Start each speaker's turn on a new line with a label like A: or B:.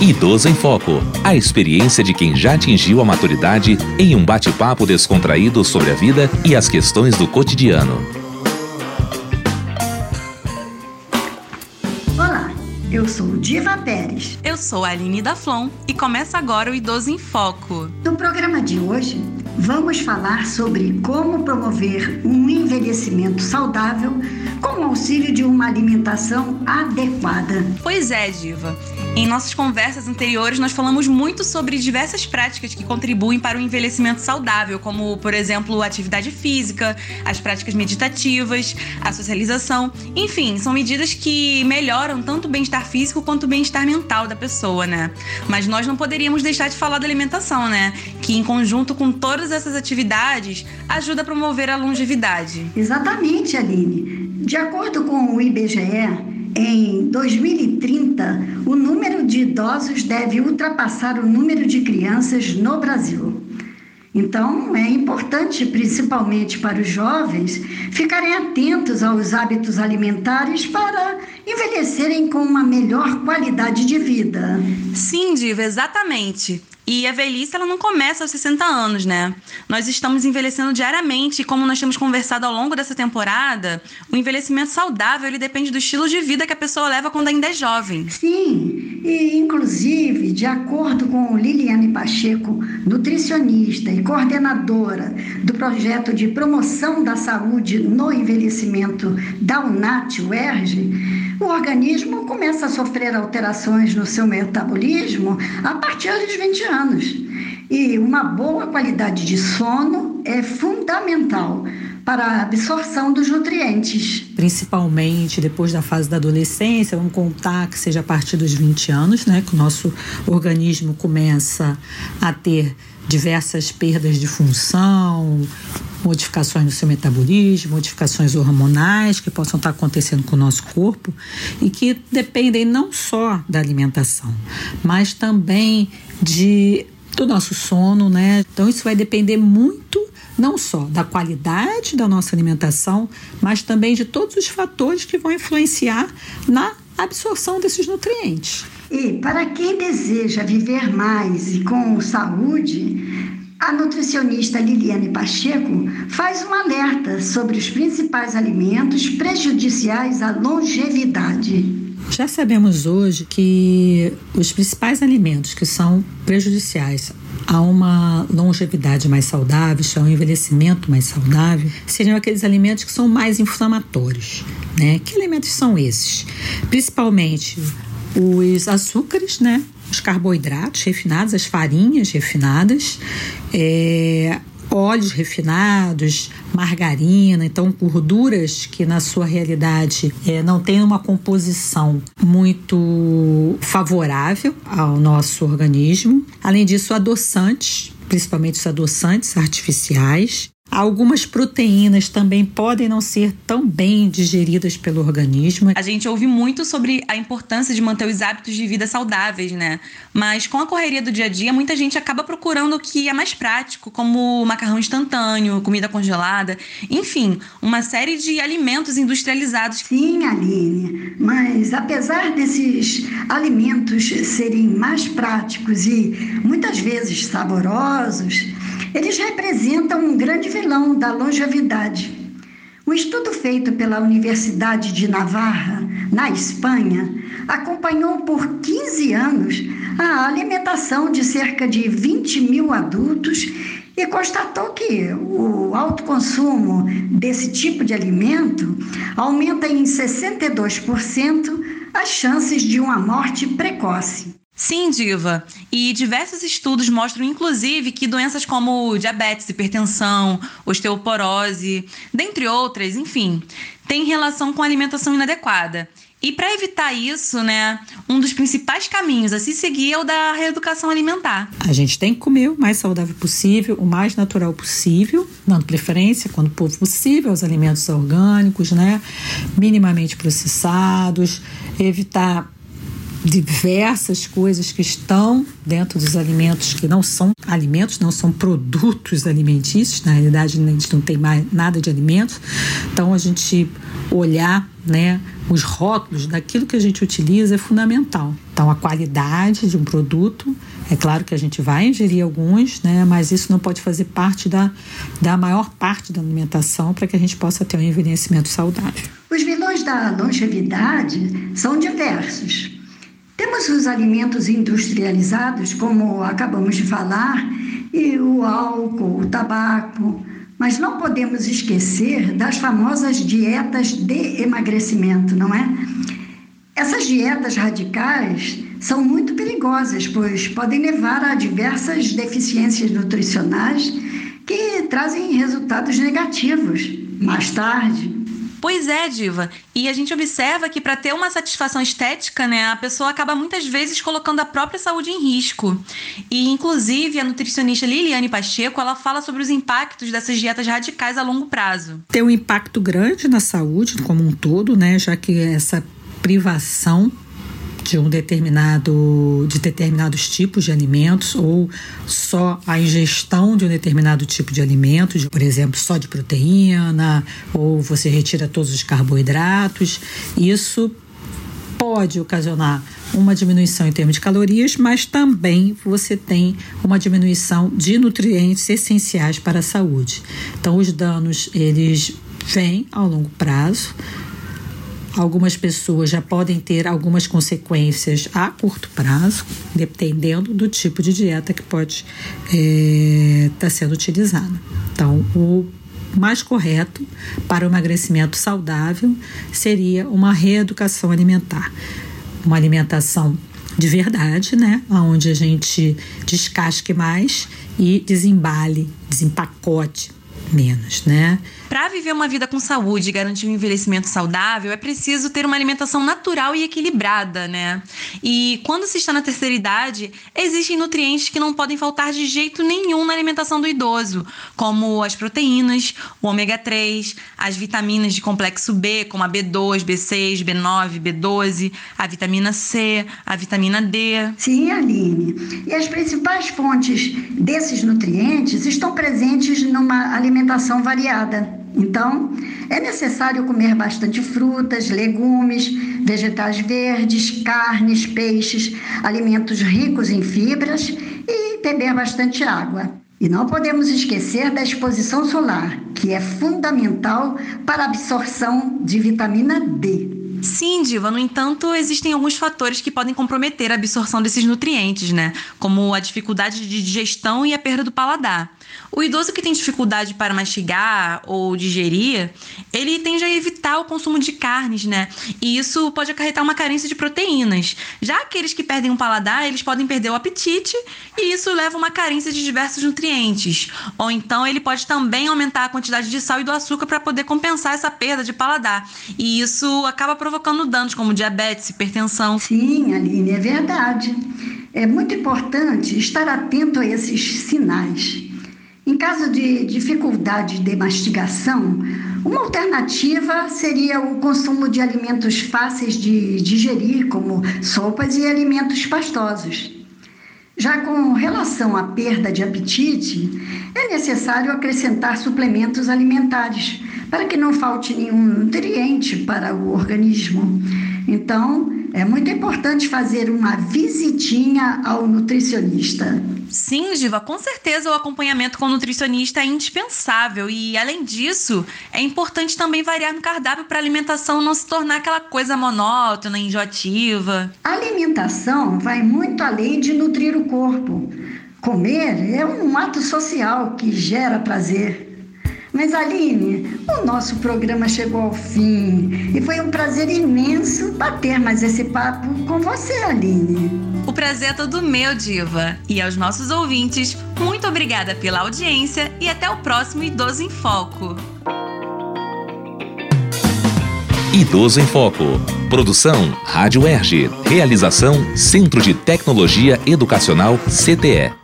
A: Idoso em Foco. A experiência de quem já atingiu a maturidade em um bate-papo descontraído sobre a vida e as questões do cotidiano.
B: Olá, eu sou Diva Pérez.
C: Eu sou a Aline da Flon e começa agora o Idoso em Foco.
B: No programa de hoje, vamos falar sobre como promover um envelhecimento saudável com o auxílio de uma alimentação adequada.
C: Pois é, Diva. Em nossas conversas anteriores, nós falamos muito sobre diversas práticas que contribuem para o envelhecimento saudável, como, por exemplo, a atividade física, as práticas meditativas, a socialização. Enfim, são medidas que melhoram tanto o bem-estar físico quanto o bem-estar mental da pessoa, né? Mas nós não poderíamos deixar de falar da alimentação, né? Que, em conjunto com todas essas atividades, ajuda a promover a longevidade.
B: Exatamente, Aline. De acordo com o IBGE, em 2030, o número de idosos deve ultrapassar o número de crianças no Brasil. Então, é importante, principalmente para os jovens, ficarem atentos aos hábitos alimentares para envelhecerem com uma melhor qualidade de vida.
C: Sim, Diva, exatamente. E a velhice ela não começa aos 60 anos, né? Nós estamos envelhecendo diariamente e como nós temos conversado ao longo dessa temporada, o envelhecimento saudável ele depende do estilo de vida que a pessoa leva quando ainda é jovem.
B: Sim, e inclusive, de acordo com Liliane Pacheco, nutricionista e coordenadora do projeto de promoção da saúde no envelhecimento da UNAT UERJ, o organismo começa a sofrer alterações no seu metabolismo a partir dos 20 anos. E uma boa qualidade de sono é fundamental para a absorção dos nutrientes.
D: Principalmente depois da fase da adolescência, vamos contar que seja a partir dos 20 anos, né, que o nosso organismo começa a ter diversas perdas de função, modificações no seu metabolismo, modificações hormonais que possam estar acontecendo com o nosso corpo e que dependem não só da alimentação, mas também de do nosso sono, né? Então isso vai depender muito não só da qualidade da nossa alimentação, mas também de todos os fatores que vão influenciar na absorção desses nutrientes.
B: E para quem deseja viver mais e com saúde, a nutricionista Liliane Pacheco faz um alerta sobre os principais alimentos prejudiciais à longevidade.
D: Já sabemos hoje que os principais alimentos que são prejudiciais a uma longevidade mais saudável, a um envelhecimento mais saudável, seriam aqueles alimentos que são mais inflamatórios. Né? Que alimentos são esses? Principalmente os açúcares, né? Os carboidratos refinados, as farinhas refinadas, é, óleos refinados, margarina, então gorduras que na sua realidade é, não têm uma composição muito favorável ao nosso organismo. Além disso, adoçantes, principalmente os adoçantes artificiais, Algumas proteínas também podem não ser tão bem digeridas pelo organismo.
C: A gente ouve muito sobre a importância de manter os hábitos de vida saudáveis, né? Mas com a correria do dia a dia, muita gente acaba procurando o que é mais prático, como macarrão instantâneo, comida congelada, enfim, uma série de alimentos industrializados.
B: Sim, Aline, mas apesar desses alimentos serem mais práticos e muitas vezes saborosos, eles representam um grande vilão da longevidade. Um estudo feito pela Universidade de Navarra, na Espanha, acompanhou por 15 anos a alimentação de cerca de 20 mil adultos e constatou que o alto consumo desse tipo de alimento aumenta em 62% as chances de uma morte precoce.
C: Sim, Diva. E diversos estudos mostram, inclusive, que doenças como diabetes, hipertensão, osteoporose, dentre outras, enfim, têm relação com alimentação inadequada. E para evitar isso, né, um dos principais caminhos a se seguir é o da reeducação alimentar.
D: A gente tem que comer o mais saudável possível, o mais natural possível, dando preferência, quando possível, aos alimentos orgânicos, né, minimamente processados, evitar diversas coisas que estão dentro dos alimentos que não são alimentos, não são produtos alimentícios, na realidade a gente não tem mais nada de alimentos. Então a gente olhar, né, os rótulos daquilo que a gente utiliza é fundamental. Então a qualidade de um produto, é claro que a gente vai ingerir alguns, né, mas isso não pode fazer parte da, da maior parte da alimentação para que a gente possa ter um envelhecimento saudável.
B: Os vilões da longevidade são diversos. Temos os alimentos industrializados, como acabamos de falar, e o álcool, o tabaco, mas não podemos esquecer das famosas dietas de emagrecimento, não é? Essas dietas radicais são muito perigosas, pois podem levar a diversas deficiências nutricionais que trazem resultados negativos mais tarde.
C: Pois é, Diva. E a gente observa que para ter uma satisfação estética, né, a pessoa acaba muitas vezes colocando a própria saúde em risco. E inclusive a nutricionista Liliane Pacheco, ela fala sobre os impactos dessas dietas radicais a longo prazo.
D: Tem um impacto grande na saúde como um todo, né, já que essa privação de um determinado de determinados tipos de alimentos ou só a ingestão de um determinado tipo de alimento, de, por exemplo, só de proteína, ou você retira todos os carboidratos, isso pode ocasionar uma diminuição em termos de calorias, mas também você tem uma diminuição de nutrientes essenciais para a saúde. Então, os danos eles vêm ao longo prazo Algumas pessoas já podem ter algumas consequências a curto prazo, dependendo do tipo de dieta que pode estar é, tá sendo utilizada. Então, o mais correto para o emagrecimento saudável seria uma reeducação alimentar. Uma alimentação de verdade, né? Onde a gente descasque mais e desembale, desempacote menos, né?
C: Para viver uma vida com saúde e garantir um envelhecimento saudável, é preciso ter uma alimentação natural e equilibrada, né? E quando se está na terceira idade, existem nutrientes que não podem faltar de jeito nenhum na alimentação do idoso, como as proteínas, o ômega 3, as vitaminas de complexo B, como a B2, B6, B9, B12, a vitamina C, a vitamina D.
B: Sim, Aline. E as principais fontes desses nutrientes estão presentes numa alimentação variada. Então, é necessário comer bastante frutas, legumes, vegetais verdes, carnes, peixes, alimentos ricos em fibras e beber bastante água. E não podemos esquecer da exposição solar, que é fundamental para a absorção de vitamina D.
C: Sim, Diva. No entanto, existem alguns fatores que podem comprometer a absorção desses nutrientes, né? Como a dificuldade de digestão e a perda do paladar. O idoso que tem dificuldade para mastigar ou digerir, ele tende a evitar o consumo de carnes, né? E isso pode acarretar uma carência de proteínas. Já aqueles que perdem o paladar, eles podem perder o apetite e isso leva a uma carência de diversos nutrientes. Ou então ele pode também aumentar a quantidade de sal e do açúcar para poder compensar essa perda de paladar. E isso acaba provocando danos como diabetes, hipertensão.
B: Sim, Aline, é verdade. É muito importante estar atento a esses sinais. Em caso de dificuldade de mastigação, uma alternativa seria o consumo de alimentos fáceis de digerir, como sopas e alimentos pastosos. Já com relação à perda de apetite, é necessário acrescentar suplementos alimentares para que não falte nenhum nutriente para o organismo. Então, é muito importante fazer uma visitinha ao nutricionista.
C: Sim, Diva, com certeza o acompanhamento com o nutricionista é indispensável e, além disso, é importante também variar no cardápio para a alimentação não se tornar aquela coisa monótona, enjoativa.
B: A alimentação vai muito além de nutrir o corpo. Comer é um ato social que gera prazer. Mas Aline, o nosso programa chegou ao fim e foi um prazer imenso bater mais esse papo com você, Aline.
C: O prazer é todo meu, Diva. E aos nossos ouvintes, muito obrigada pela audiência e até o próximo Idoso em Foco.
A: Idoso em Foco. Produção Rádio Erge. Realização Centro de Tecnologia Educacional CTE.